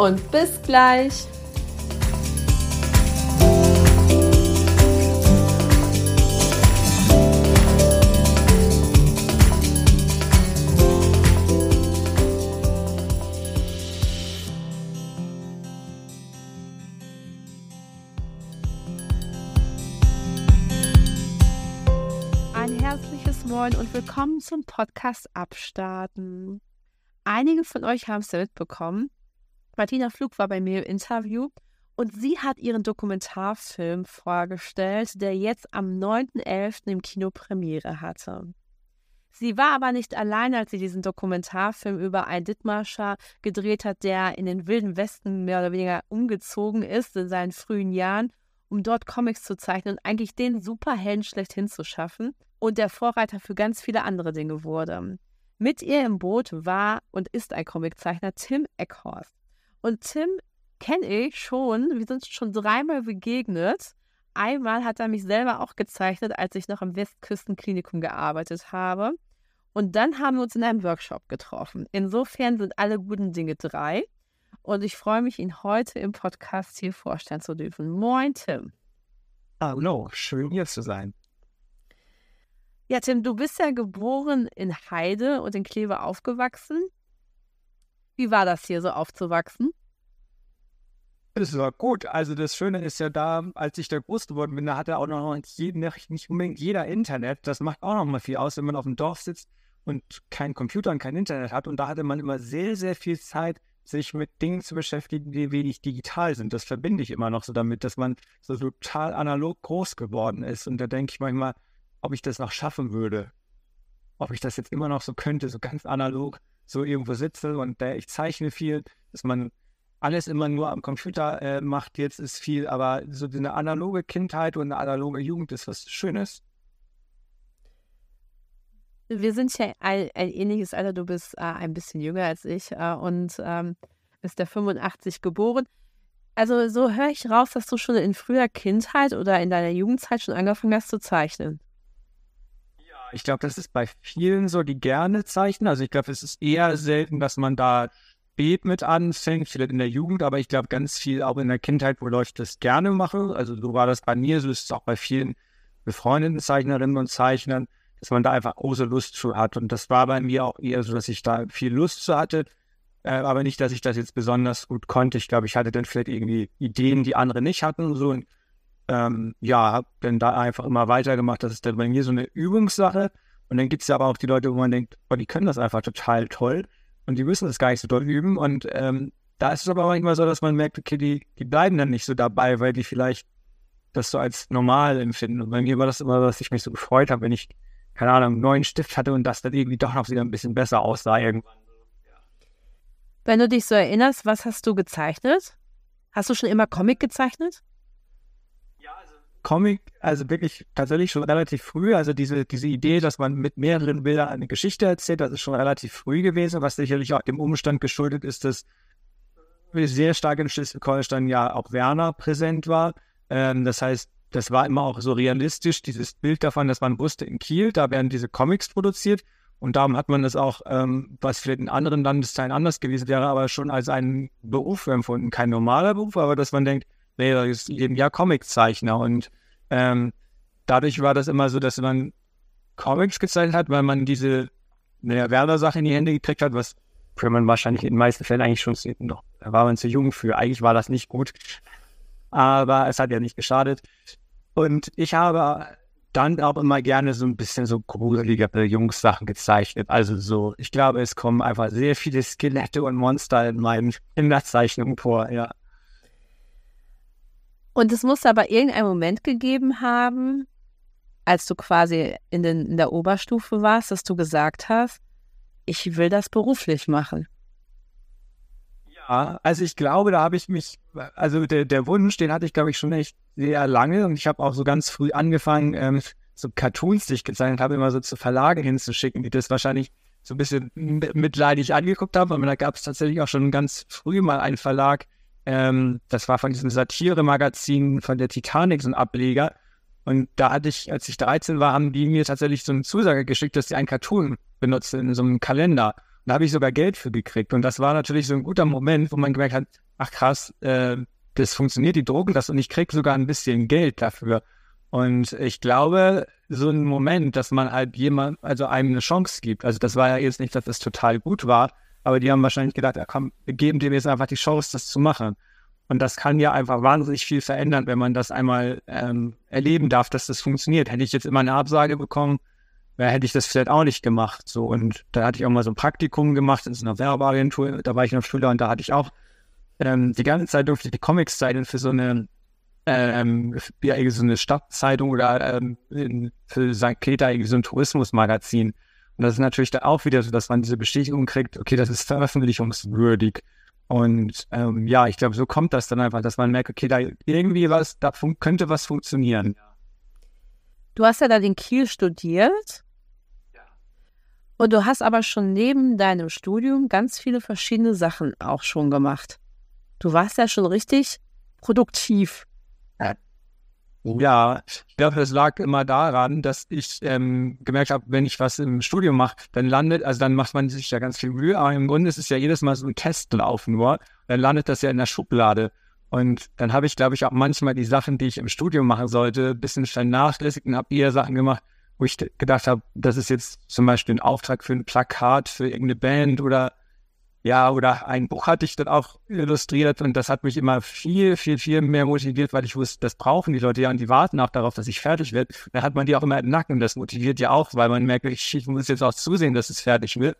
und bis gleich. Ein herzliches Moin und willkommen zum Podcast Abstarten. Einige von euch haben es ja mitbekommen. Martina Flug war bei mir im Interview und sie hat ihren Dokumentarfilm vorgestellt, der jetzt am 9.11. im Kino Premiere hatte. Sie war aber nicht allein, als sie diesen Dokumentarfilm über einen Dithmarscher gedreht hat, der in den wilden Westen mehr oder weniger umgezogen ist in seinen frühen Jahren, um dort Comics zu zeichnen und eigentlich den Superhelden schlechthin zu schaffen und der Vorreiter für ganz viele andere Dinge wurde. Mit ihr im Boot war und ist ein Comiczeichner Tim Eckhorst. Und Tim kenne ich schon, wir sind schon dreimal begegnet. Einmal hat er mich selber auch gezeichnet, als ich noch im Westküstenklinikum gearbeitet habe. Und dann haben wir uns in einem Workshop getroffen. Insofern sind alle guten Dinge drei. Und ich freue mich, ihn heute im Podcast hier vorstellen zu dürfen. Moin, Tim. Hallo, schön hier zu sein. Ja, Tim, du bist ja geboren in Heide und in Kleve aufgewachsen. Wie war das hier so aufzuwachsen? Das war gut. Also das Schöne ist ja da, als ich da groß geworden bin, da hatte auch noch nicht, nicht unbedingt jeder Internet. Das macht auch noch mal viel aus, wenn man auf dem Dorf sitzt und kein Computer und kein Internet hat. Und da hatte man immer sehr, sehr viel Zeit, sich mit Dingen zu beschäftigen, die wenig digital sind. Das verbinde ich immer noch so damit, dass man so total analog groß geworden ist. Und da denke ich manchmal, ob ich das noch schaffen würde. Ob ich das jetzt immer noch so könnte, so ganz analog, so irgendwo sitze und äh, ich zeichne viel, dass man alles immer nur am Computer äh, macht, jetzt ist viel, aber so eine analoge Kindheit und eine analoge Jugend ist was Schönes. Wir sind ja ein, ein ähnliches Alter, du bist äh, ein bisschen jünger als ich äh, und ähm, bist der 85 geboren. Also so höre ich raus, dass du schon in früher Kindheit oder in deiner Jugendzeit schon angefangen hast zu zeichnen. Ich glaube, das ist bei vielen so, die gerne zeichnen. Also ich glaube, es ist eher selten, dass man da spät mit anfängt, vielleicht in der Jugend, aber ich glaube ganz viel auch in der Kindheit, wo Leute das gerne machen. Also so war das bei mir, so ist es auch bei vielen befreundeten Zeichnerinnen und Zeichnern, dass man da einfach große Lust zu hat. Und das war bei mir auch eher so, dass ich da viel Lust zu hatte, äh, aber nicht, dass ich das jetzt besonders gut konnte. Ich glaube, ich hatte dann vielleicht irgendwie Ideen, die andere nicht hatten und so. Und ähm, ja, habe dann da einfach immer weitergemacht. Das ist dann bei mir so eine Übungssache. Und dann gibt es ja aber auch die Leute, wo man denkt, oh, die können das einfach total toll und die müssen das gar nicht so doll üben. Und ähm, da ist es aber manchmal so, dass man merkt, okay, die, die bleiben dann nicht so dabei, weil die vielleicht das so als normal empfinden. Und bei mir war das immer, dass ich mich so gefreut habe, wenn ich, keine Ahnung, einen neuen Stift hatte und das dann irgendwie doch noch wieder ein bisschen besser aussah irgendwann. Wenn du dich so erinnerst, was hast du gezeichnet? Hast du schon immer Comic gezeichnet? Comic, also wirklich tatsächlich schon relativ früh. Also diese, diese Idee, dass man mit mehreren Bildern eine Geschichte erzählt, das ist schon relativ früh gewesen, was sicherlich auch dem Umstand geschuldet ist, dass sehr stark in Schleswig-Holstein ja auch Werner präsent war. Ähm, das heißt, das war immer auch so realistisch, dieses Bild davon, dass man wusste, in Kiel, da werden diese Comics produziert. Und darum hat man das auch, ähm, was vielleicht in anderen Landesteilen anders gewesen wäre, aber schon als einen Beruf empfunden. Kein normaler Beruf, aber dass man denkt, nee, das ist eben ja Comiczeichner. Und ähm, dadurch war das immer so, dass man Comics gezeichnet hat, weil man diese naja, Werner-Sache in die Hände gekriegt hat, was für man wahrscheinlich in den meisten Fällen eigentlich schon noch, da war man zu jung für. Eigentlich war das nicht gut. Aber es hat ja nicht geschadet. Und ich habe dann auch immer gerne so ein bisschen so gruseligere Jungs-Sachen gezeichnet. Also so, ich glaube, es kommen einfach sehr viele Skelette und Monster in meinen Kinderzeichnungen vor, ja. Und es muss aber irgendeinen Moment gegeben haben, als du quasi in, den, in der Oberstufe warst, dass du gesagt hast, ich will das beruflich machen. Ja, also ich glaube, da habe ich mich, also der, der Wunsch, den hatte ich, glaube ich, schon echt sehr lange und ich habe auch so ganz früh angefangen, ähm, so Cartoons, die ich gezeichnet habe, immer so zu Verlagen hinzuschicken, die das wahrscheinlich so ein bisschen mitleidig angeguckt haben. Aber da gab es tatsächlich auch schon ganz früh mal einen Verlag, ähm, das war von diesem Satire-Magazin von der Titanic, so ein Ableger. Und da hatte ich, als ich 13 war, haben die mir tatsächlich so eine Zusage geschickt, dass sie einen Cartoon benutzen in so einem Kalender. Und da habe ich sogar Geld für gekriegt. Und das war natürlich so ein guter Moment, wo man gemerkt hat, ach krass, äh, das funktioniert, die drucken das und ich kriege sogar ein bisschen Geld dafür. Und ich glaube, so ein Moment, dass man halt jemand, also einem eine Chance gibt. Also das war ja jetzt nicht, dass das total gut war, aber die haben wahrscheinlich gedacht, ja, komm, wir geben dem jetzt einfach die Chance, das zu machen. Und das kann ja einfach wahnsinnig viel verändern, wenn man das einmal ähm, erleben darf, dass das funktioniert. Hätte ich jetzt immer eine Absage bekommen, hätte ich das vielleicht auch nicht gemacht. So und da hatte ich auch mal so ein Praktikum gemacht in so einer Werbeagentur. Da war ich noch Schüler und da hatte ich auch ähm, die ganze Zeit durfte ich die Comics zeichnen für so eine ähm, ja, so eine Stadtzeitung oder ähm, für St. Peter so ein Tourismusmagazin. Und das ist natürlich dann auch wieder so, dass man diese Bestätigung kriegt, okay, das ist veröffentlichungswürdig. Und ähm, ja, ich glaube, so kommt das dann einfach, dass man merkt, okay, da irgendwie was, da könnte was funktionieren. Du hast ja dann in Kiel studiert. Ja. Und du hast aber schon neben deinem Studium ganz viele verschiedene Sachen auch schon gemacht. Du warst ja schon richtig produktiv. Ja, ich glaube, das lag immer daran, dass ich ähm, gemerkt habe, wenn ich was im Studium mache, dann landet, also dann macht man sich ja ganz viel Mühe, aber im Grunde ist es ja jedes Mal so ein Testlauf nur, dann landet das ja in der Schublade. Und dann habe ich, glaube ich, auch manchmal die Sachen, die ich im Studium machen sollte, ein bisschen vernachlässigt und habe eher Sachen gemacht, wo ich gedacht habe, das ist jetzt zum Beispiel ein Auftrag für ein Plakat, für irgendeine Band oder ja, oder ein Buch hatte ich dann auch illustriert und das hat mich immer viel, viel, viel mehr motiviert, weil ich wusste, das brauchen die Leute ja und die warten auch darauf, dass ich fertig werde. Da hat man die auch immer im Nacken. Das motiviert ja auch, weil man merkt, ich muss jetzt auch zusehen, dass es fertig wird.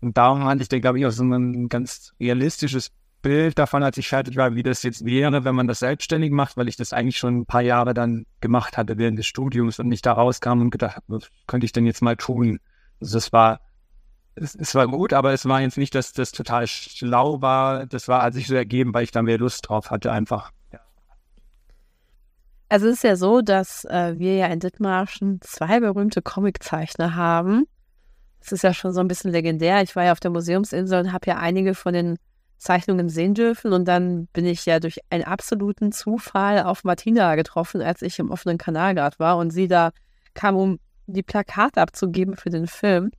Und darum hatte ich dann, glaube ich, auch so ein ganz realistisches Bild davon, als ich fertig war, wie das jetzt wäre, wenn man das selbstständig macht, weil ich das eigentlich schon ein paar Jahre dann gemacht hatte während des Studiums und nicht da rauskam und gedacht, was könnte ich denn jetzt mal tun? Also das war es, es, war gut, aber es war jetzt nicht, dass das total schlau war. Das war, als ich so ergeben, weil ich da mehr Lust drauf hatte, einfach. Ja. Also es ist ja so, dass äh, wir ja in Dithmarschen zwei berühmte Comiczeichner haben. Es ist ja schon so ein bisschen legendär. Ich war ja auf der Museumsinsel und habe ja einige von den Zeichnungen sehen dürfen. Und dann bin ich ja durch einen absoluten Zufall auf Martina getroffen, als ich im offenen Kanal gerade war und sie da kam, um die Plakate abzugeben für den Film.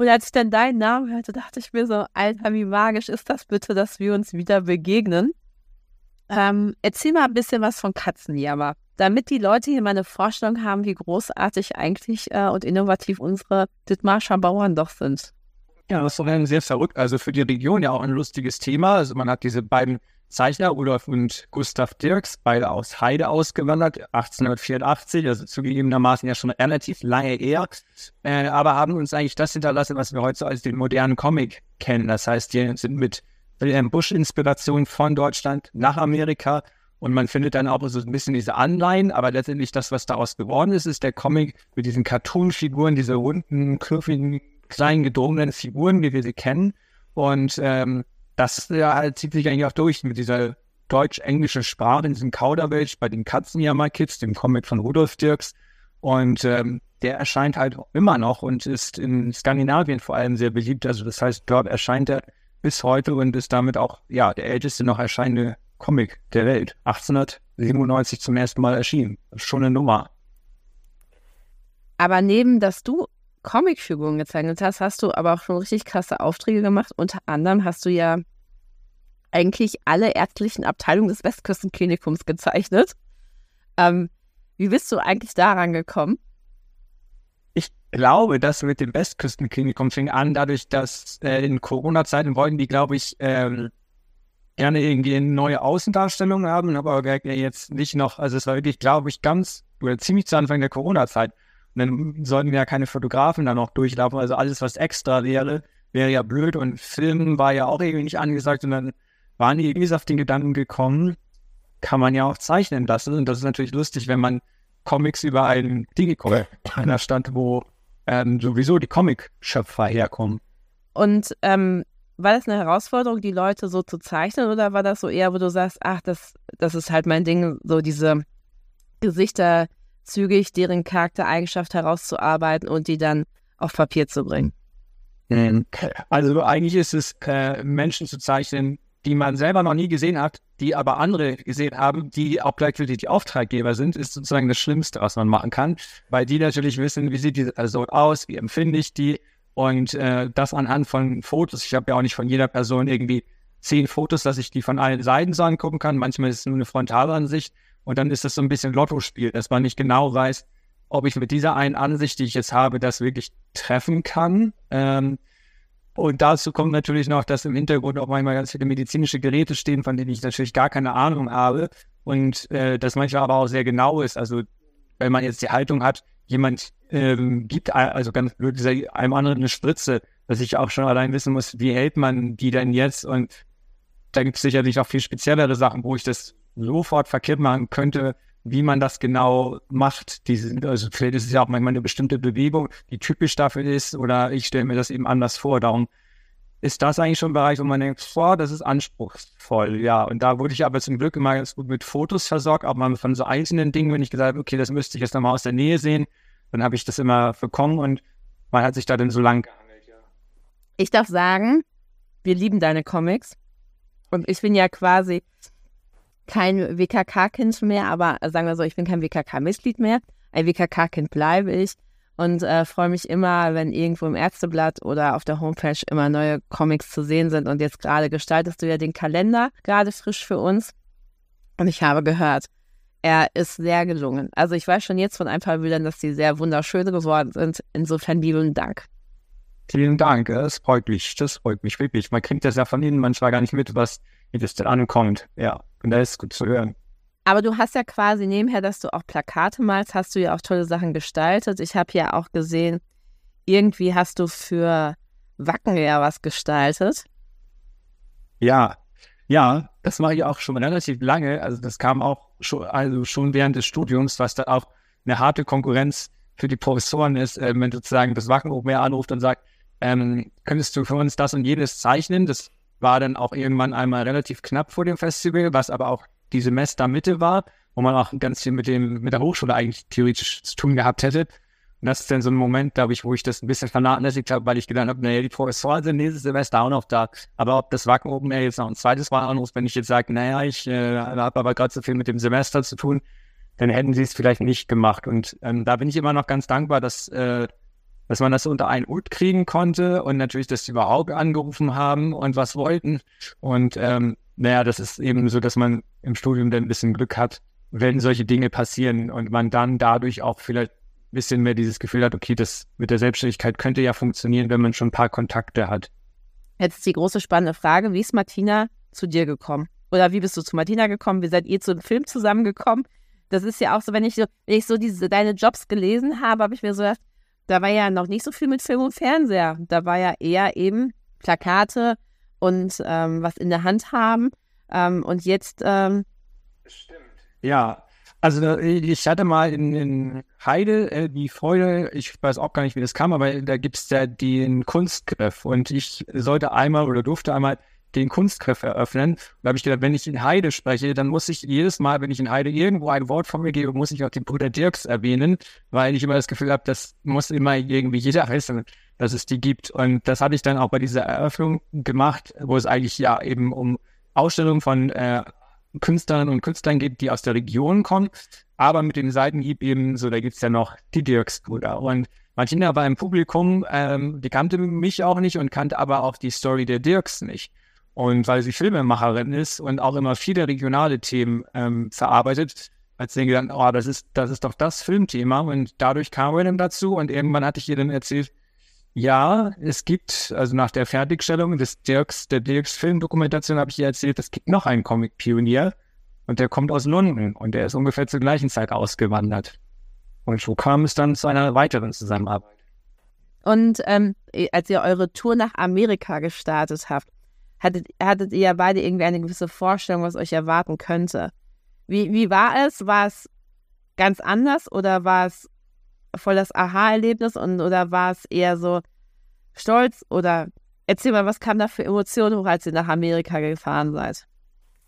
Und als ich dann deinen Namen hörte, dachte ich mir so, Alter, wie magisch ist das bitte, dass wir uns wieder begegnen. Ähm, erzähl mal ein bisschen was von Katzenjammer, damit die Leute hier mal eine Vorstellung haben, wie großartig eigentlich äh, und innovativ unsere Dithmarscher Bauern doch sind. Ja, das ist doch sehr verrückt. Also für die Region ja auch ein lustiges Thema. Also man hat diese beiden Zeichner, Rudolf und Gustav Dirks, beide aus Heide ausgewandert, 1884, also zugegebenermaßen ja schon relativ lange eher, äh, aber haben uns eigentlich das hinterlassen, was wir heute so als den modernen Comic kennen. Das heißt, die sind mit Wilhelm Busch-Inspiration von Deutschland nach Amerika und man findet dann auch so ein bisschen diese Anleihen, aber letztendlich das, was daraus geworden ist, ist der Comic mit diesen Cartoon-Figuren, diese runden, kurvigen, kleinen, gedrungenen Figuren, wie wir sie kennen. Und ähm, das ja, halt, zieht sich eigentlich auch durch mit dieser deutsch-englischen Sprache, in diesem Kauderwelsch bei den Katzenjammer-Kids, dem Comic von Rudolf Dirks. Und ähm, der erscheint halt immer noch und ist in Skandinavien vor allem sehr beliebt. Also das heißt, dort erscheint er bis heute und ist damit auch ja der älteste noch erscheinende Comic der Welt. 1897 zum ersten Mal erschienen. Schon eine Nummer. Aber neben, dass du Comicfiguren gezeichnet hast, hast du aber auch schon richtig krasse Aufträge gemacht. Unter anderem hast du ja eigentlich alle ärztlichen Abteilungen des Westküstenklinikums gezeichnet. Ähm, wie bist du eigentlich daran gekommen? Ich glaube, das mit dem Westküstenklinikum fing an, dadurch, dass äh, in Corona-Zeiten wollten die, glaube ich, ähm, gerne irgendwie eine neue Außendarstellung haben, aber jetzt nicht noch, also es war wirklich, glaube ich, ganz oder ziemlich zu Anfang der Corona-Zeit. Und dann sollten wir ja keine Fotografen da noch durchlaufen. Also alles, was extra wäre, wäre ja blöd. Und Filmen war ja auch irgendwie nicht angesagt. Und dann waren die irgendwie auf den Gedanken gekommen, kann man ja auch zeichnen lassen. Und das ist natürlich lustig, wenn man Comics über einen Digicomic einer Stadt, wo ähm, sowieso die Comic-Schöpfer herkommen. Und ähm, war das eine Herausforderung, die Leute so zu zeichnen oder war das so eher, wo du sagst, ach, das, das ist halt mein Ding, so diese Gesichter zügig, deren Charaktereigenschaft herauszuarbeiten und die dann auf Papier zu bringen? Ähm, also eigentlich ist es, äh, Menschen zu zeichnen, die man selber noch nie gesehen hat, die aber andere gesehen haben, die auch gleichzeitig die Auftraggeber sind, ist sozusagen das Schlimmste, was man machen kann, weil die natürlich wissen, wie sieht diese Person aus, wie empfinde ich die und äh, das anhand von Fotos. Ich habe ja auch nicht von jeder Person irgendwie zehn Fotos, dass ich die von allen Seiten so angucken kann. Manchmal ist es nur eine Frontalansicht und dann ist das so ein bisschen Lottospiel, dass man nicht genau weiß, ob ich mit dieser einen Ansicht, die ich jetzt habe, das wirklich treffen kann. Ähm, und dazu kommt natürlich noch, dass im Hintergrund auch manchmal ganz viele medizinische Geräte stehen, von denen ich natürlich gar keine Ahnung habe. Und äh, das manchmal aber auch sehr genau ist. Also wenn man jetzt die Haltung hat, jemand ähm, gibt, also ganz blöd gesagt, einem anderen eine Spritze, dass ich auch schon allein wissen muss, wie hält man die denn jetzt? Und da gibt es sicherlich auch viel speziellere Sachen, wo ich das sofort verkehrt machen könnte, wie man das genau macht. Diese, also vielleicht ist es ja auch manchmal eine bestimmte Bewegung, die typisch dafür ist, oder ich stelle mir das eben anders vor. Darum ist das eigentlich schon ein Bereich, wo man denkt, boah, das ist anspruchsvoll, ja. Und da wurde ich aber zum Glück immer ganz gut mit Fotos versorgt, auch mal von so einzelnen Dingen, wenn ich gesagt habe, okay, das müsste ich jetzt nochmal aus der Nähe sehen, dann habe ich das immer bekommen und man hat sich da dann so lang gehandelt, ja. Ich darf sagen, wir lieben deine Comics. Und ich bin ja quasi kein WKK-Kind mehr, aber sagen wir so, ich bin kein WKK-Mitglied mehr. Ein WKK-Kind bleibe ich und äh, freue mich immer, wenn irgendwo im Ärzteblatt oder auf der Homepage immer neue Comics zu sehen sind. Und jetzt gerade gestaltest du ja den Kalender gerade frisch für uns. Und ich habe gehört, er ist sehr gelungen. Also ich weiß schon jetzt von ein paar Bildern, dass die sehr wunderschön geworden sind. Insofern lieben Dank. Vielen Dank, es freut mich, das freut mich wirklich. Man kriegt das ja von Ihnen manchmal gar nicht mit, was wie das denn ankommt. Ja, und das ist gut zu hören. Aber du hast ja quasi nebenher, dass du auch Plakate malst, hast du ja auch tolle Sachen gestaltet. Ich habe ja auch gesehen, irgendwie hast du für Wacken ja was gestaltet. Ja, ja, das mache ich auch schon relativ lange. Also das kam auch schon, also schon während des Studiums, was da auch eine harte Konkurrenz für die Professoren ist, äh, wenn sozusagen das Wacken Open Air anruft und sagt, ähm, könntest du für uns das und jenes zeichnen? Das war dann auch irgendwann einmal relativ knapp vor dem Festival, was aber auch die Semestermitte war, wo man auch ganz viel mit dem, mit der Hochschule eigentlich theoretisch zu tun gehabt hätte. Und das ist dann so ein Moment, glaube ich, wo ich das ein bisschen vernachlässigt habe, weil ich gedacht habe, naja, die Professoren sind nächstes Semester auch noch da. Aber ob das Wacken Open Air jetzt noch ein zweites Mal anruft, wenn ich jetzt sage, naja, ich äh, habe aber gerade so viel mit dem Semester zu tun, dann hätten sie es vielleicht nicht gemacht. Und ähm, da bin ich immer noch ganz dankbar, dass äh, dass man das unter einen Hut kriegen konnte und natürlich, dass die überhaupt angerufen haben und was wollten. Und ähm, naja, das ist eben so, dass man im Studium dann ein bisschen Glück hat, wenn solche Dinge passieren und man dann dadurch auch vielleicht ein bisschen mehr dieses Gefühl hat, okay, das mit der Selbstständigkeit könnte ja funktionieren, wenn man schon ein paar Kontakte hat. Jetzt die große spannende Frage, wie ist Martina zu dir gekommen? Oder wie bist du zu Martina gekommen? Wie seid ihr zu dem Film zusammengekommen? Das ist ja auch so, wenn ich so, wenn ich so diese deine Jobs gelesen habe, habe ich mir so gedacht, da war ja noch nicht so viel mit Film und Fernseher. Da war ja eher eben Plakate und ähm, was in der Hand haben. Ähm, und jetzt. Ähm Stimmt. Ja, also ich hatte mal in, in Heide äh, die Freude, ich weiß auch gar nicht, wie das kam, aber da gibt es ja den Kunstgriff und ich sollte einmal oder durfte einmal den Kunstgriff eröffnen. Da habe ich gedacht, wenn ich in Heide spreche, dann muss ich jedes Mal, wenn ich in Heide irgendwo ein Wort von mir gebe, muss ich auch den Bruder Dirks erwähnen, weil ich immer das Gefühl habe, das muss immer irgendwie jeder wissen, dass es die gibt. Und das hatte ich dann auch bei dieser Eröffnung gemacht, wo es eigentlich ja eben um Ausstellungen von äh, Künstlern und Künstlern geht, die aus der Region kommen. Aber mit dem Seitenhieb eben, so, da gibt's ja noch die Dirks-Brüder. Und Martina war im Publikum, ähm, die kannte mich auch nicht und kannte aber auch die Story der Dirks nicht. Und weil sie Filmemacherin ist und auch immer viele regionale Themen ähm, verarbeitet, hat sie gedacht, oh, das ist, das ist doch das Filmthema. Und dadurch kam dann dazu. Und irgendwann hatte ich ihr dann erzählt, ja, es gibt, also nach der Fertigstellung des Dirks, der Dirks Filmdokumentation habe ich ihr erzählt, es gibt noch einen Comic-Pionier und der kommt aus London und der ist ungefähr zur gleichen Zeit ausgewandert. Und so kam es dann zu einer weiteren Zusammenarbeit. Und ähm, als ihr eure Tour nach Amerika gestartet habt, hattet, hattet ihr ja beide irgendwie eine gewisse Vorstellung, was euch erwarten könnte. Wie, wie war es? War es ganz anders oder war es voll das Aha-Erlebnis und oder war es eher so stolz oder Erzähl mal, was kam da für Emotionen hoch, als ihr nach Amerika gefahren seid?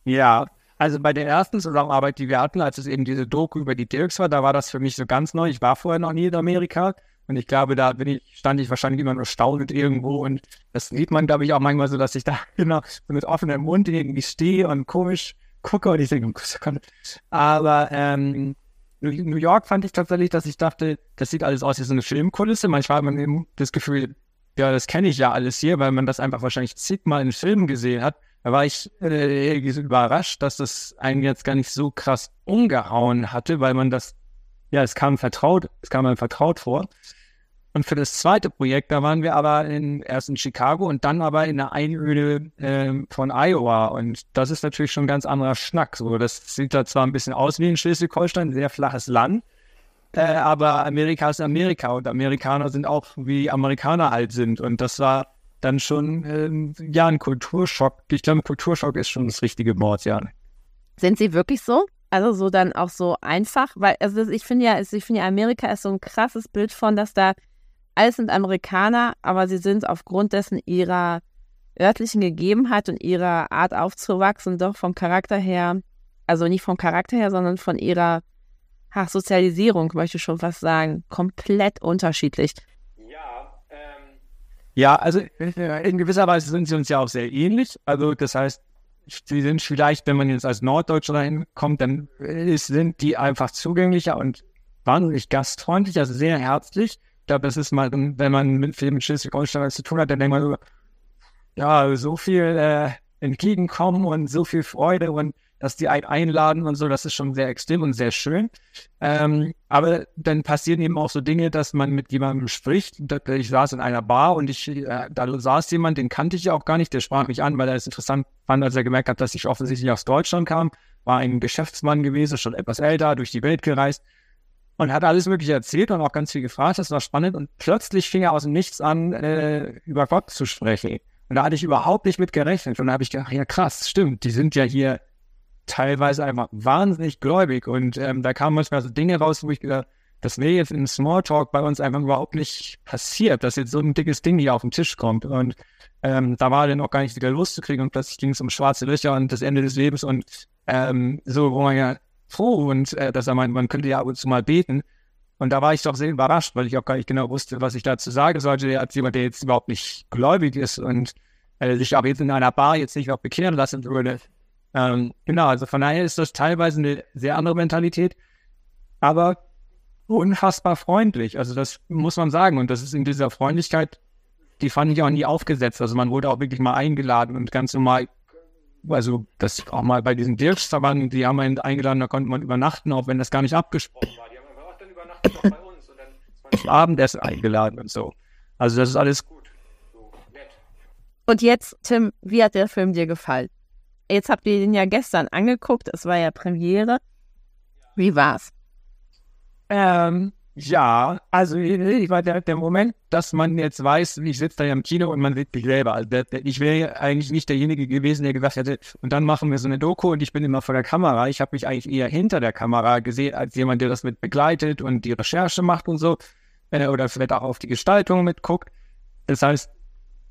Ja, also bei der ersten Zusammenarbeit, die wir hatten, als es eben diese Doku über die Dirks war, da war das für mich so ganz neu. Ich war vorher noch nie in Amerika und ich glaube, da bin ich, stand ich wahrscheinlich immer nur staunend irgendwo und das sieht man, glaube ich, auch manchmal so, dass ich da genau mit offenem Mund irgendwie stehe und komisch gucke und ich denke, oh aber ähm, New York fand ich tatsächlich, dass ich dachte, das sieht alles aus wie so eine Filmkulisse. Manchmal hat man eben das Gefühl, ja, das kenne ich ja alles hier, weil man das einfach wahrscheinlich zigmal in Filmen gesehen hat. Da war ich äh, überrascht, dass das einen jetzt gar nicht so krass umgehauen hatte, weil man das, ja, es kam vertraut, es kam einem vertraut vor. Und für das zweite Projekt, da waren wir aber in, erst in Chicago und dann aber in der Einöde äh, von Iowa. Und das ist natürlich schon ein ganz anderer Schnack. So, das sieht da zwar ein bisschen aus wie in Schleswig-Holstein, sehr flaches Land, äh, aber Amerika ist Amerika und Amerikaner sind auch wie Amerikaner halt sind. Und das war dann schon ähm, ja ein Kulturschock. Ich glaube, Kulturschock ist schon das richtige Wort, ja. Sind sie wirklich so? Also so dann auch so einfach? Weil, also ich finde ja, ich finde ja, Amerika ist so ein krasses Bild von, dass da alles sind Amerikaner, aber sie sind aufgrund dessen ihrer örtlichen Gegebenheit und ihrer Art aufzuwachsen doch vom Charakter her, also nicht vom Charakter her, sondern von ihrer ach, Sozialisierung, möchte ich schon fast sagen, komplett unterschiedlich. Ja, also äh, in gewisser Weise sind sie uns ja auch sehr ähnlich. Also das heißt, sie sind vielleicht, wenn man jetzt als Norddeutscher dahin kommt, dann sind die einfach zugänglicher und wahnsinnig gastfreundlich, also sehr herzlich. Ich glaube, das ist mal, wenn man mit viel mit Schleswig-Holstein zu tun hat, dann denkt man so, ja, so viel äh, entgegenkommen und so viel Freude und dass die einen einladen und so, das ist schon sehr extrem und sehr schön. Ähm, aber dann passieren eben auch so Dinge, dass man mit jemandem spricht. Ich saß in einer Bar und ich, äh, da saß jemand, den kannte ich ja auch gar nicht, der sprach mich an, weil er es interessant fand, als er gemerkt hat, dass ich offensichtlich aus Deutschland kam. War ein Geschäftsmann gewesen, schon etwas älter, durch die Welt gereist und hat alles Mögliche erzählt und auch ganz viel gefragt. Das war spannend. Und plötzlich fing er aus dem Nichts an, äh, über Gott zu sprechen. Und da hatte ich überhaupt nicht mit gerechnet. Und da habe ich gedacht, ja krass, stimmt, die sind ja hier teilweise einfach wahnsinnig gläubig. Und ähm, da kamen manchmal so Dinge raus, wo ich gedacht, das wäre jetzt im Smalltalk bei uns einfach überhaupt nicht passiert, dass jetzt so ein dickes Ding hier auf den Tisch kommt. Und ähm, da war dann auch gar nicht wieder loszukriegen und plötzlich ging es um schwarze Löcher und das Ende des Lebens und ähm, so, wo man ja froh und äh, dass er meint, man könnte ja ab und zu mal beten. Und da war ich doch sehr überrascht, weil ich auch gar nicht genau wusste, was ich dazu sagen sollte, als jemand, der jetzt überhaupt nicht gläubig ist und äh, sich auch jetzt in einer Bar jetzt nicht auch bekehren lassen würde. Ähm, genau, also von daher ist das teilweise eine sehr andere Mentalität, aber unfassbar freundlich. Also das muss man sagen. Und das ist in dieser Freundlichkeit, die fand ich auch nie aufgesetzt. Also man wurde auch wirklich mal eingeladen und ganz normal, also das auch mal bei diesen Dirksverbanden, die haben einen eingeladen, da konnte man übernachten, auch wenn das gar nicht abgesprochen war. Die haben einfach, dann übernachtet auch bei uns und dann ist man Abendessen eingeladen und so. Also das ist alles gut. So, und jetzt, Tim, wie hat der Film dir gefallen? Jetzt habt ihr den ja gestern angeguckt, es war ja Premiere. Wie war's? Ähm, ja, also ich war der, der Moment, dass man jetzt weiß, ich sitze da ja im Kino und man sieht mich selber. Also der, der, ich wäre eigentlich nicht derjenige gewesen, der gesagt hätte, und dann machen wir so eine Doku und ich bin immer vor der Kamera. Ich habe mich eigentlich eher hinter der Kamera gesehen, als jemand, der das mit begleitet und die Recherche macht und so. Äh, oder vielleicht auch auf die Gestaltung mitguckt. Das heißt,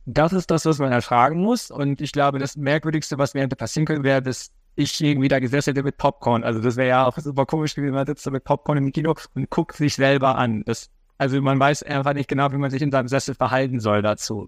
das ist das, was man ertragen muss. Und ich glaube, das Merkwürdigste, was mir hätte passieren können, wäre, dass ich irgendwie da gesessen hätte mit Popcorn. Also das wäre ja auch super komisch gewesen, man sitzt da mit Popcorn im Kino und guckt sich selber an. Das, also man weiß einfach nicht genau, wie man sich in seinem Sessel verhalten soll dazu.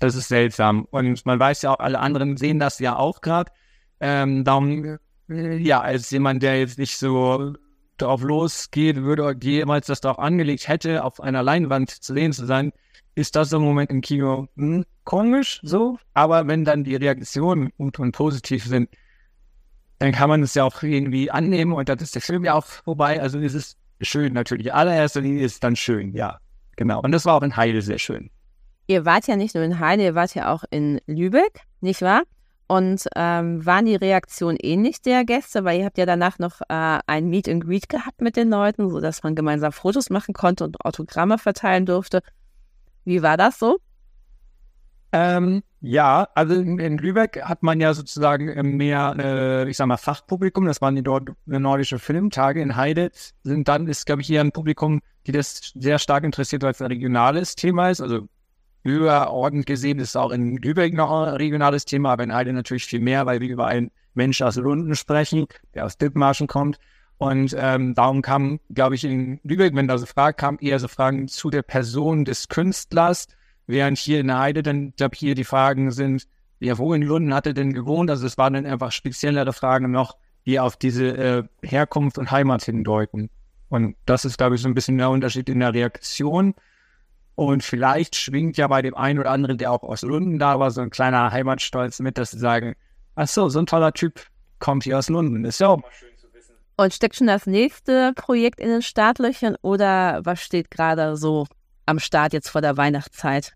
Das ist seltsam. Und man weiß ja auch, alle anderen sehen das ja auch gerade. Ähm, darum, äh, ja, als jemand, der jetzt nicht so drauf losgeht, würde jemals das darauf angelegt hätte, auf einer Leinwand zu sehen zu sein, ist das im Moment im Kino hm, komisch so. Aber wenn dann die Reaktionen gut und positiv sind, dann kann man es ja auch irgendwie annehmen und dann ist der Film ja auch vorbei. Also ist es schön natürlich. Allererster Linie ist dann schön, ja. Genau. Und das war auch in Heide sehr schön. Ihr wart ja nicht nur in Heide, ihr wart ja auch in Lübeck, nicht wahr? Und ähm, waren die Reaktionen ähnlich der Gäste? Weil ihr habt ja danach noch äh, ein Meet and Greet gehabt mit den Leuten, sodass man gemeinsam Fotos machen konnte und Autogramme verteilen durfte. Wie war das so? Ähm, ja, also in, in, Lübeck hat man ja sozusagen mehr, äh, ich sag mal, Fachpublikum. Das waren die dort äh, nordische Filmtage. In Heide sind dann, ist, glaube ich, eher ein Publikum, die das sehr stark interessiert, weil es ein regionales Thema ist. Also überordnet gesehen ist auch in Lübeck noch ein regionales Thema, aber in Heide natürlich viel mehr, weil wir über einen Mensch aus Lunden sprechen, der aus Dithmarschen kommt. Und ähm, darum kam, glaube ich, in Lübeck, wenn da so Fragen kamen, eher so Fragen zu der Person des Künstlers, während hier in Heide dann, glaube hier die Fragen sind, ja, wo in Lunden hat er denn gewohnt? Also es waren dann einfach speziellere Fragen noch, die auf diese äh, Herkunft und Heimat hindeuten. Und das ist, glaube ich, so ein bisschen der Unterschied in der Reaktion. Und vielleicht schwingt ja bei dem einen oder anderen, der auch aus Lunden da war, so ein kleiner Heimatstolz mit, dass sie sagen, ach so, so ein toller Typ kommt hier aus Lunden. Ist ja auch mal schön zu wissen. Und steckt schon das nächste Projekt in den Startlöchern oder was steht gerade so am Start jetzt vor der Weihnachtszeit?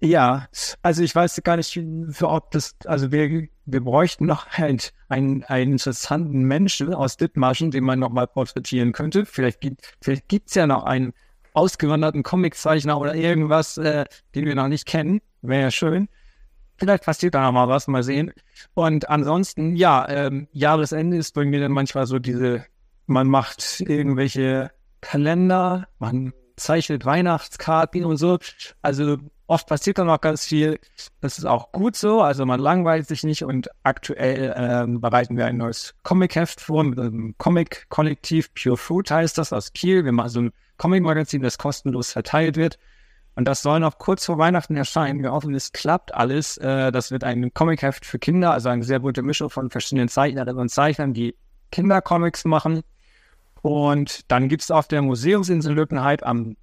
Ja, also ich weiß gar nicht, ob das, also wir, wir bräuchten noch einen, einen, einen interessanten Menschen aus Dithmarschen, den man nochmal porträtieren könnte. Vielleicht gibt vielleicht gibt's ja noch einen ausgewanderten Comiczeichner oder irgendwas, äh, den wir noch nicht kennen. Wäre ja schön. Vielleicht passiert da noch mal was, mal sehen. Und ansonsten, ja, ähm, Jahresende ist bei mir dann manchmal so diese, man macht irgendwelche Kalender, man zeichnet Weihnachtskarten und so. Also Oft passiert dann auch ganz viel. Das ist auch gut so. Also man langweilt sich nicht und aktuell ähm, bereiten wir ein neues Comic-Heft vor mit einem Comic-Kollektiv. Pure Fruit heißt das aus Kiel. Wir machen so ein Comic-Magazin, das kostenlos verteilt wird. Und das soll noch kurz vor Weihnachten erscheinen. Wir hoffen, es klappt alles. Äh, das wird ein Comic-Heft für Kinder, also eine sehr bunte Mischung von verschiedenen Zeichnerinnen und Zeichnern, die Kindercomics Und dann gibt es auf der Museumsinsel Lückenheit am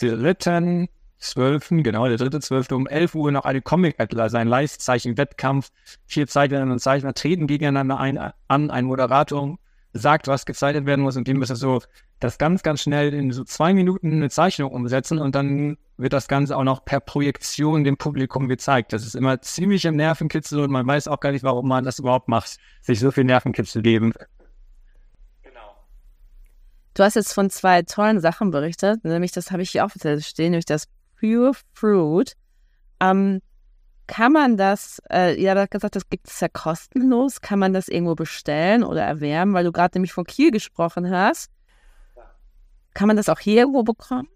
3. 12., genau, der dritte zwölfte um 11 Uhr noch eine Comic-Battle, also ein Live-Zeichen-Wettkampf. Vier Zeichnerinnen und Zeichner treten gegeneinander ein, an, ein Moderator sagt, was gezeichnet werden muss und die müssen so das ganz, ganz schnell in so zwei Minuten eine Zeichnung umsetzen und dann wird das Ganze auch noch per Projektion dem Publikum gezeigt. Das ist immer ziemlich im Nervenkitzel und man weiß auch gar nicht, warum man das überhaupt macht, sich so viel Nervenkitzel geben. Genau. Du hast jetzt von zwei tollen Sachen berichtet, nämlich das habe ich hier auch stehen, nämlich das Pure Fruit. Ähm, kann man das, äh, ja, du hast gesagt, das gibt es ja kostenlos. Kann man das irgendwo bestellen oder erwärmen, weil du gerade nämlich von Kiel gesprochen hast? Kann man das auch hier irgendwo bekommen?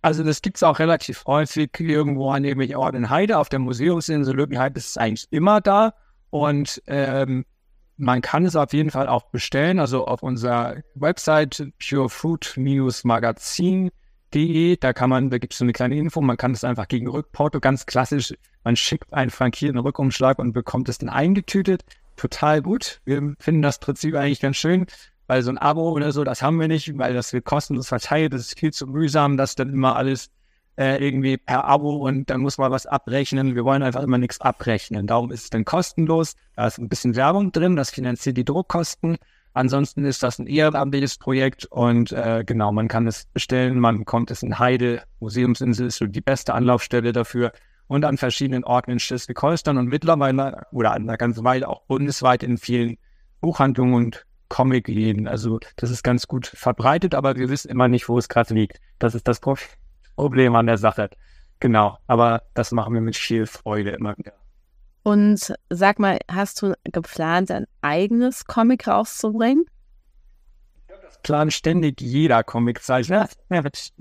Also das gibt es auch relativ häufig irgendwo an irgendwelchen Orten in Heide. Auf der Museumsinsel Lückenheide ist es eigentlich immer da. Und ähm, man kann es auf jeden Fall auch bestellen. Also auf unserer Website purefruit-magazin.com De, da kann man, da gibt es so eine kleine Info, man kann es einfach gegen Rückporto, ganz klassisch, man schickt einen frankierten Rückumschlag und bekommt es dann eingetütet. Total gut. Wir finden das Prinzip eigentlich ganz schön, weil so ein Abo oder so, das haben wir nicht, weil das wird kostenlos verteilt, das ist viel zu mühsam, das dann immer alles äh, irgendwie per Abo und dann muss man was abrechnen. Wir wollen einfach immer nichts abrechnen. Darum ist es dann kostenlos. Da ist ein bisschen Werbung drin, das finanziert die Druckkosten. Ansonsten ist das ein ehrenamtliches Projekt und äh, genau, man kann es bestellen, man bekommt es in Heide, Museumsinsel ist so die beste Anlaufstelle dafür und an verschiedenen Orten in Schleswig-Holstein und mittlerweile oder an einer ganzen Weile auch bundesweit in vielen Buchhandlungen und Comicläden. Also das ist ganz gut verbreitet, aber wir wissen immer nicht, wo es gerade liegt. Das ist das Problem an der Sache. Genau, aber das machen wir mit viel Freude immer wieder. Und sag mal, hast du geplant, ein eigenes Comic rauszubringen? Das plant ständig jeder Comiczeichner.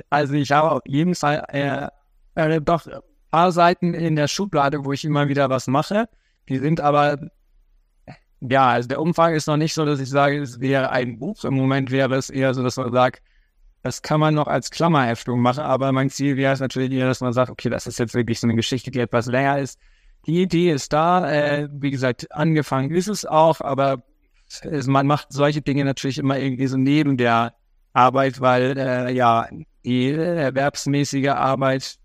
Also ich habe auf jeden Fall äh, äh, doch ein paar Seiten in der Schublade, wo ich immer wieder was mache. Die sind aber, ja, also der Umfang ist noch nicht so, dass ich sage, es wäre ein Buch. Im Moment wäre es eher so, dass man sagt, das kann man noch als Klammerheftung machen, aber mein Ziel wäre es natürlich eher, dass man sagt, okay, das ist jetzt wirklich so eine Geschichte, die etwas länger ist die Idee ist da. Äh, wie gesagt, angefangen ist es auch, aber es, man macht solche Dinge natürlich immer irgendwie so neben der Arbeit, weil äh, ja die erwerbsmäßige Arbeit,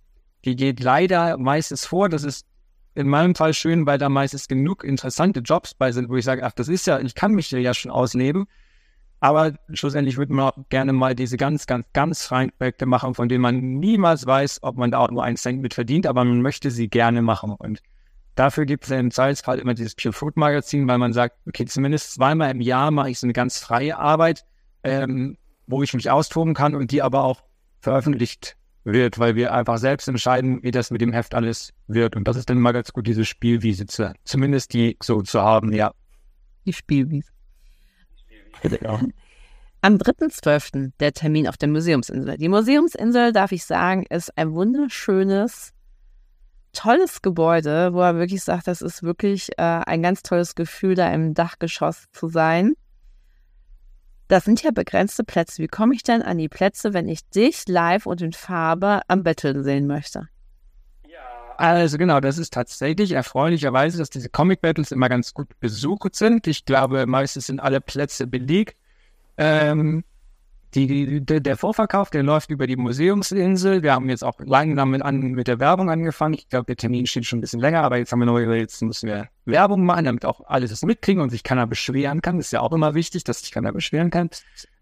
die geht leider meistens vor. Das ist in meinem Fall schön, weil da meistens genug interessante Jobs bei sind, wo ich sage, ach, das ist ja, ich kann mich ja schon ausleben. Aber schlussendlich würde man auch gerne mal diese ganz, ganz, ganz freien Projekte machen, von denen man niemals weiß, ob man da auch nur einen Cent mit verdient, aber man möchte sie gerne machen. Und Dafür gibt es im Zweifelsfall immer dieses Pure Food Magazin, weil man sagt, okay, zumindest zweimal im Jahr mache ich so eine ganz freie Arbeit, ähm, wo ich mich austoben kann und die aber auch veröffentlicht wird, weil wir einfach selbst entscheiden, wie das mit dem Heft alles wird. Und das ist dann immer ganz gut, diese Spielwiese zu, zumindest die so zu haben, ja. Die Spielwiese. Genau. Am 3.12. der Termin auf der Museumsinsel. Die Museumsinsel, darf ich sagen, ist ein wunderschönes tolles Gebäude, wo er wirklich sagt, das ist wirklich äh, ein ganz tolles Gefühl, da im Dachgeschoss zu sein. Das sind ja begrenzte Plätze. Wie komme ich denn an die Plätze, wenn ich dich live und in Farbe am Betteln sehen möchte? Also genau, das ist tatsächlich erfreulicherweise, dass diese Comic Battles immer ganz gut besucht sind. Ich glaube, meistens sind alle Plätze belegt. Ähm, die, die, der Vorverkauf, der läuft über die Museumsinsel. Wir haben jetzt auch lange damit an, mit der Werbung angefangen. Ich glaube, der Termin steht schon ein bisschen länger, aber jetzt haben wir noch jetzt müssen wir Werbung machen, damit auch alles das mitkriegen und sich keiner beschweren kann. Das ist ja auch immer wichtig, dass sich keiner beschweren kann.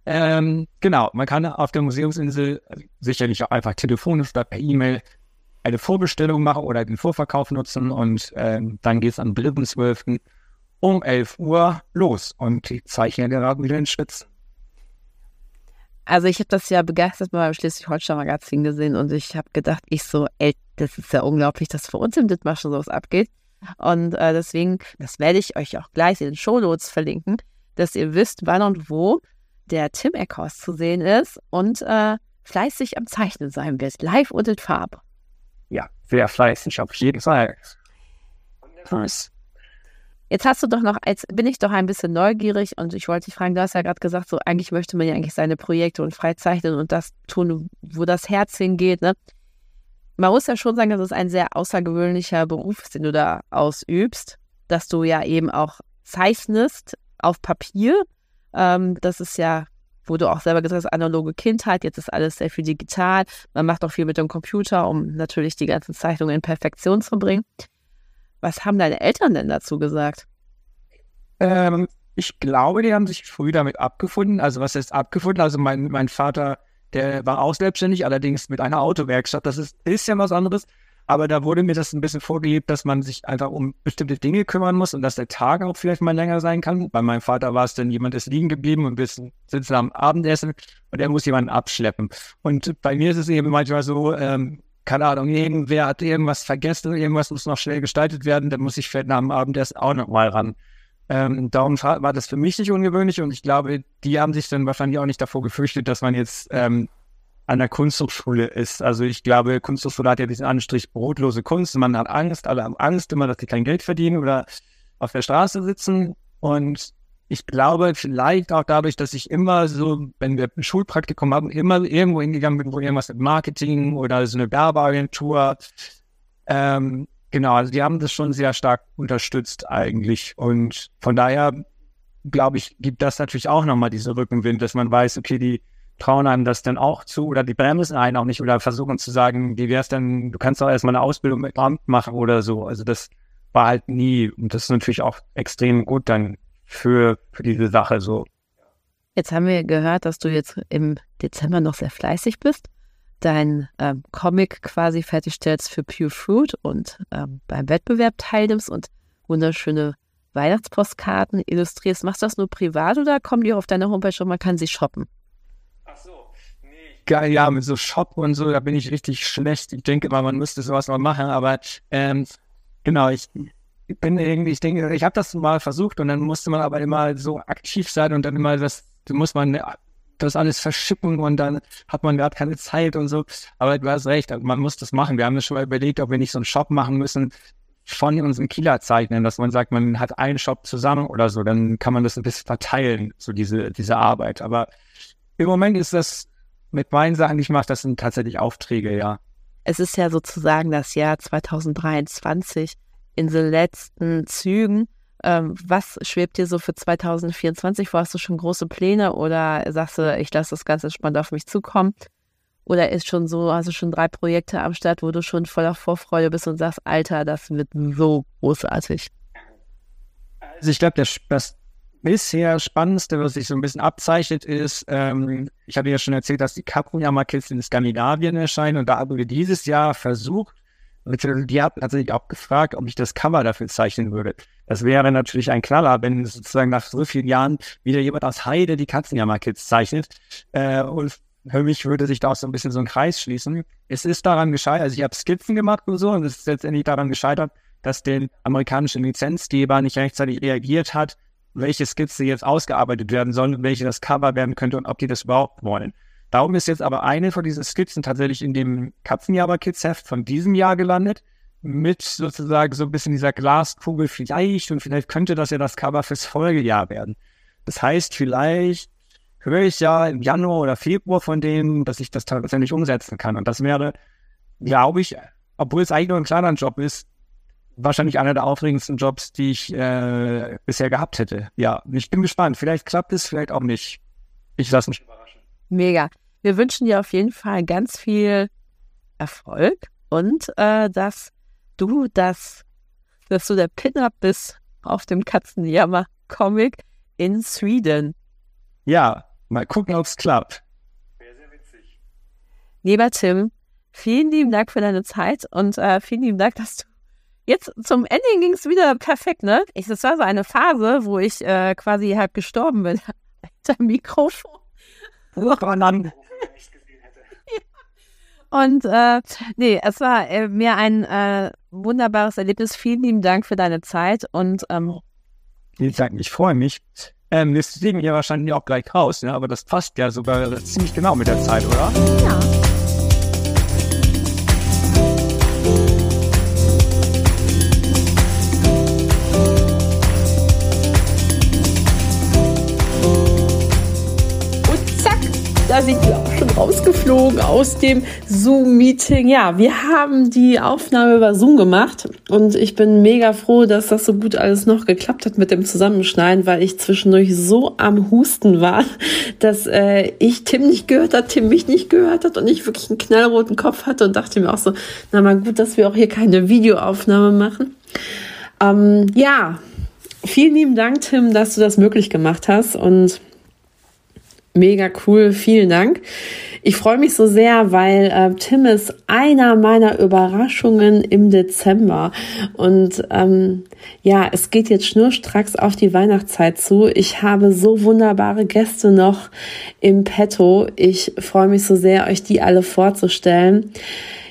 Ähm, genau, man kann auf der Museumsinsel sicherlich auch einfach telefonisch oder per E-Mail eine Vorbestellung machen oder den Vorverkauf nutzen und ähm, dann geht es am 3.12. um 11 Uhr los und ich zeichne gerade wieder in Schwitzen. Also ich habe das ja begeistert mal beim Schleswig-Holstein-Magazin gesehen und ich habe gedacht, ich so, ey, das ist ja unglaublich, dass für uns im Dithmarschen sowas abgeht. Und äh, deswegen, das werde ich euch auch gleich in den Shownotes verlinken, dass ihr wisst, wann und wo der Tim Eckhaus zu sehen ist und äh, fleißig am Zeichnen sein wird, live und in Farbe ja, sehr fleißig auf jeden Fall. Was? Jetzt hast du doch noch, jetzt bin ich doch ein bisschen neugierig und ich wollte dich fragen, du hast ja gerade gesagt, so eigentlich möchte man ja eigentlich seine Projekte und freizeichnen und das tun, wo das Herz hingeht, ne? Man muss ja schon sagen, dass es ein sehr außergewöhnlicher Beruf ist, den du da ausübst, dass du ja eben auch zeichnest auf Papier. Ähm, das ist ja wo du auch selber gesagt hast, analoge Kindheit, jetzt ist alles sehr viel digital. Man macht auch viel mit dem Computer, um natürlich die ganzen Zeichnungen in Perfektion zu bringen. Was haben deine Eltern denn dazu gesagt? Ähm, ich glaube, die haben sich früh damit abgefunden. Also was heißt abgefunden? Also mein, mein Vater, der war auch selbstständig, allerdings mit einer Autowerkstatt. Das ist, ist ja was anderes. Aber da wurde mir das ein bisschen vorgelebt, dass man sich einfach um bestimmte Dinge kümmern muss und dass der Tag auch vielleicht mal länger sein kann. Bei meinem Vater war es dann, jemand ist liegen geblieben und wir sitzen am Abendessen und er muss jemanden abschleppen. Und bei mir ist es eben manchmal so, ähm, keine Ahnung, irgendwer hat irgendwas vergessen, irgendwas muss noch schnell gestaltet werden, dann muss ich vielleicht nach dem Abendessen auch noch mal ran. Ähm, darum war das für mich nicht ungewöhnlich und ich glaube, die haben sich dann wahrscheinlich auch nicht davor gefürchtet, dass man jetzt ähm, an der Kunsthochschule ist. Also ich glaube, Kunsthochschule hat ja diesen Anstrich brotlose Kunst. Man hat Angst, alle haben Angst immer, dass sie kein Geld verdienen oder auf der Straße sitzen. Und ich glaube, vielleicht auch dadurch, dass ich immer so, wenn wir ein Schulpraktikum haben, immer irgendwo hingegangen bin, wo irgendwas mit Marketing oder so eine Werbeagentur. Ähm, genau, also die haben das schon sehr stark unterstützt eigentlich. Und von daher, glaube ich, gibt das natürlich auch nochmal diese Rückenwind, dass man weiß, okay, die trauen einem das dann auch zu oder die bremsen einen auch nicht oder versuchen zu sagen, wie wäre es denn, du kannst doch erstmal eine Ausbildung mit Amt machen oder so. Also das war halt nie und das ist natürlich auch extrem gut dann für, für diese Sache so. Jetzt haben wir gehört, dass du jetzt im Dezember noch sehr fleißig bist, dein ähm, Comic quasi fertigstellst für Pure Fruit und ähm, beim Wettbewerb teilnimmst und wunderschöne Weihnachtspostkarten illustrierst. Machst du das nur privat oder kommen die auf deine Homepage und man kann sie shoppen? geil, ja, mit so Shop und so, da bin ich richtig schlecht. Ich denke immer, man müsste sowas mal machen, aber ähm, genau, ich, ich bin irgendwie, ich denke, ich habe das mal versucht und dann musste man aber immer so aktiv sein und dann immer das, muss man das alles verschippen und dann hat man gerade keine Zeit und so. Aber du hast recht, man muss das machen. Wir haben das schon mal überlegt, ob wir nicht so einen Shop machen müssen von unseren Kieler Zeichnen, dass man sagt, man hat einen Shop zusammen oder so, dann kann man das ein bisschen verteilen, so diese, diese Arbeit. Aber im Moment ist das mit meinen Sachen, die ich mache, das sind tatsächlich Aufträge, ja. Es ist ja sozusagen das Jahr 2023 in den letzten Zügen. Ähm, was schwebt dir so für 2024 vor? Hast du schon große Pläne oder sagst du, ich lasse das Ganze spannend auf mich zukommen? Oder ist schon so, hast du schon drei Projekte am Start, wo du schon voller Vorfreude bist und sagst, Alter, das wird so großartig? Also ich glaube, das, bisher Spannendste, was sich so ein bisschen abzeichnet, ist, ähm, ich hatte ja schon erzählt, dass die Kappenjammer-Kids in Skandinavien erscheinen und da haben wir dieses Jahr versucht, die haben tatsächlich auch gefragt, ob ich das Cover dafür zeichnen würde. Das wäre natürlich ein Knaller, wenn sozusagen nach so vielen Jahren wieder jemand aus Heide die Katzenjammer-Kids zeichnet. Äh, und für mich würde sich da auch so ein bisschen so ein Kreis schließen. Es ist daran gescheitert, also ich habe Skizzen gemacht und so, und es ist letztendlich daran gescheitert, dass der amerikanische Lizenzgeber nicht rechtzeitig reagiert hat welche Skizze jetzt ausgearbeitet werden sollen und welche das Cover werden könnte und ob die das überhaupt wollen. Darum ist jetzt aber eine von diesen Skizzen tatsächlich in dem Katzenjaber Kids Heft von diesem Jahr gelandet. mit sozusagen so ein bisschen dieser Glaskugel vielleicht und vielleicht könnte das ja das Cover fürs Folgejahr werden. Das heißt, vielleicht höre ich ja im Januar oder Februar von denen, dass ich das tatsächlich umsetzen kann. Und das wäre, glaube ich, obwohl es eigentlich nur ein kleiner Job ist, wahrscheinlich einer der aufregendsten Jobs, die ich äh, bisher gehabt hätte. Ja, ich bin gespannt. Vielleicht klappt es, vielleicht auch nicht. Ich lasse mich überraschen. Mega. Wir wünschen dir auf jeden Fall ganz viel Erfolg und äh, dass du das, dass du der Pin-Up bist auf dem Katzenjammer-Comic in Sweden. Ja, mal gucken, ob es klappt. Wäre sehr witzig. Lieber Tim, vielen lieben Dank für deine Zeit und äh, vielen lieben Dank, dass du jetzt zum Ende ging es wieder perfekt, ne? Ich, das war so eine Phase, wo ich äh, quasi halb gestorben bin. Hinter Mikrofon. Und äh, nee, es war äh, mir ein äh, wunderbares Erlebnis. Vielen lieben Dank für deine Zeit und ähm, Vielen Dank, ich freue mich. Ähm, das sehen wir wahrscheinlich auch gleich raus, ne? aber das passt ja sogar ziemlich genau mit der Zeit, oder? Ja. Da sind wir auch schon rausgeflogen aus dem Zoom-Meeting. Ja, wir haben die Aufnahme über Zoom gemacht und ich bin mega froh, dass das so gut alles noch geklappt hat mit dem Zusammenschneiden, weil ich zwischendurch so am Husten war, dass äh, ich Tim nicht gehört hat, Tim mich nicht gehört hat und ich wirklich einen knallroten Kopf hatte und dachte mir auch so, na mal gut, dass wir auch hier keine Videoaufnahme machen. Ähm, ja, vielen lieben Dank, Tim, dass du das möglich gemacht hast und Mega cool, vielen Dank. Ich freue mich so sehr, weil äh, Tim ist einer meiner Überraschungen im Dezember. Und ähm, ja, es geht jetzt schnurstracks auf die Weihnachtszeit zu. Ich habe so wunderbare Gäste noch im Petto. Ich freue mich so sehr, euch die alle vorzustellen.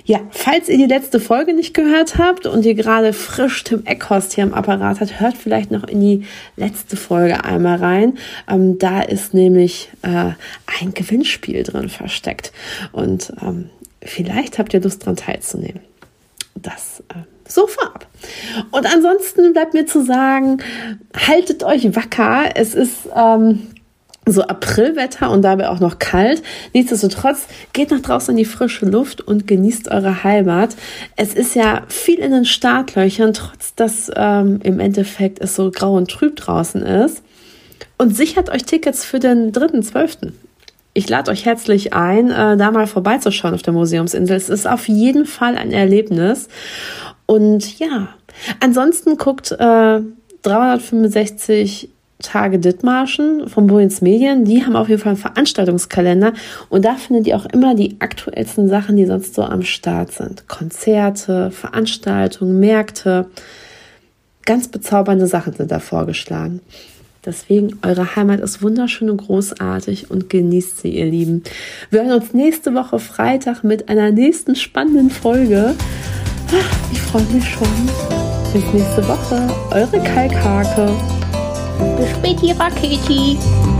Ja, falls ihr die letzte Folge nicht gehört habt und ihr gerade frisch Tim Eckhorst hier am Apparat habt, hört vielleicht noch in die letzte Folge einmal rein. Ähm, da ist nämlich äh, ein Gewinnspiel drin versteckt. Und ähm, vielleicht habt ihr Lust dran teilzunehmen. Das äh, so vorab. Und ansonsten bleibt mir zu sagen, haltet euch wacker. Es ist ähm, so Aprilwetter und dabei auch noch kalt. Nichtsdestotrotz geht nach draußen in die frische Luft und genießt eure Heimat. Es ist ja viel in den Startlöchern, trotz dass ähm, im Endeffekt es so grau und trüb draußen ist. Und sichert euch Tickets für den 3.12. Ich lade euch herzlich ein, äh, da mal vorbeizuschauen auf der Museumsinsel. Es ist auf jeden Fall ein Erlebnis. Und ja, ansonsten guckt äh, 365 Tage Dithmarschen von Bohens Medien. Die haben auf jeden Fall einen Veranstaltungskalender und da findet ihr auch immer die aktuellsten Sachen, die sonst so am Start sind. Konzerte, Veranstaltungen, Märkte. Ganz bezaubernde Sachen sind da vorgeschlagen. Deswegen, eure Heimat ist wunderschön und großartig und genießt sie, ihr Lieben. Wir hören uns nächste Woche Freitag mit einer nächsten spannenden Folge. ich freue mich schon. Bis nächste Woche. Eure Kalkhake. bis spät hier.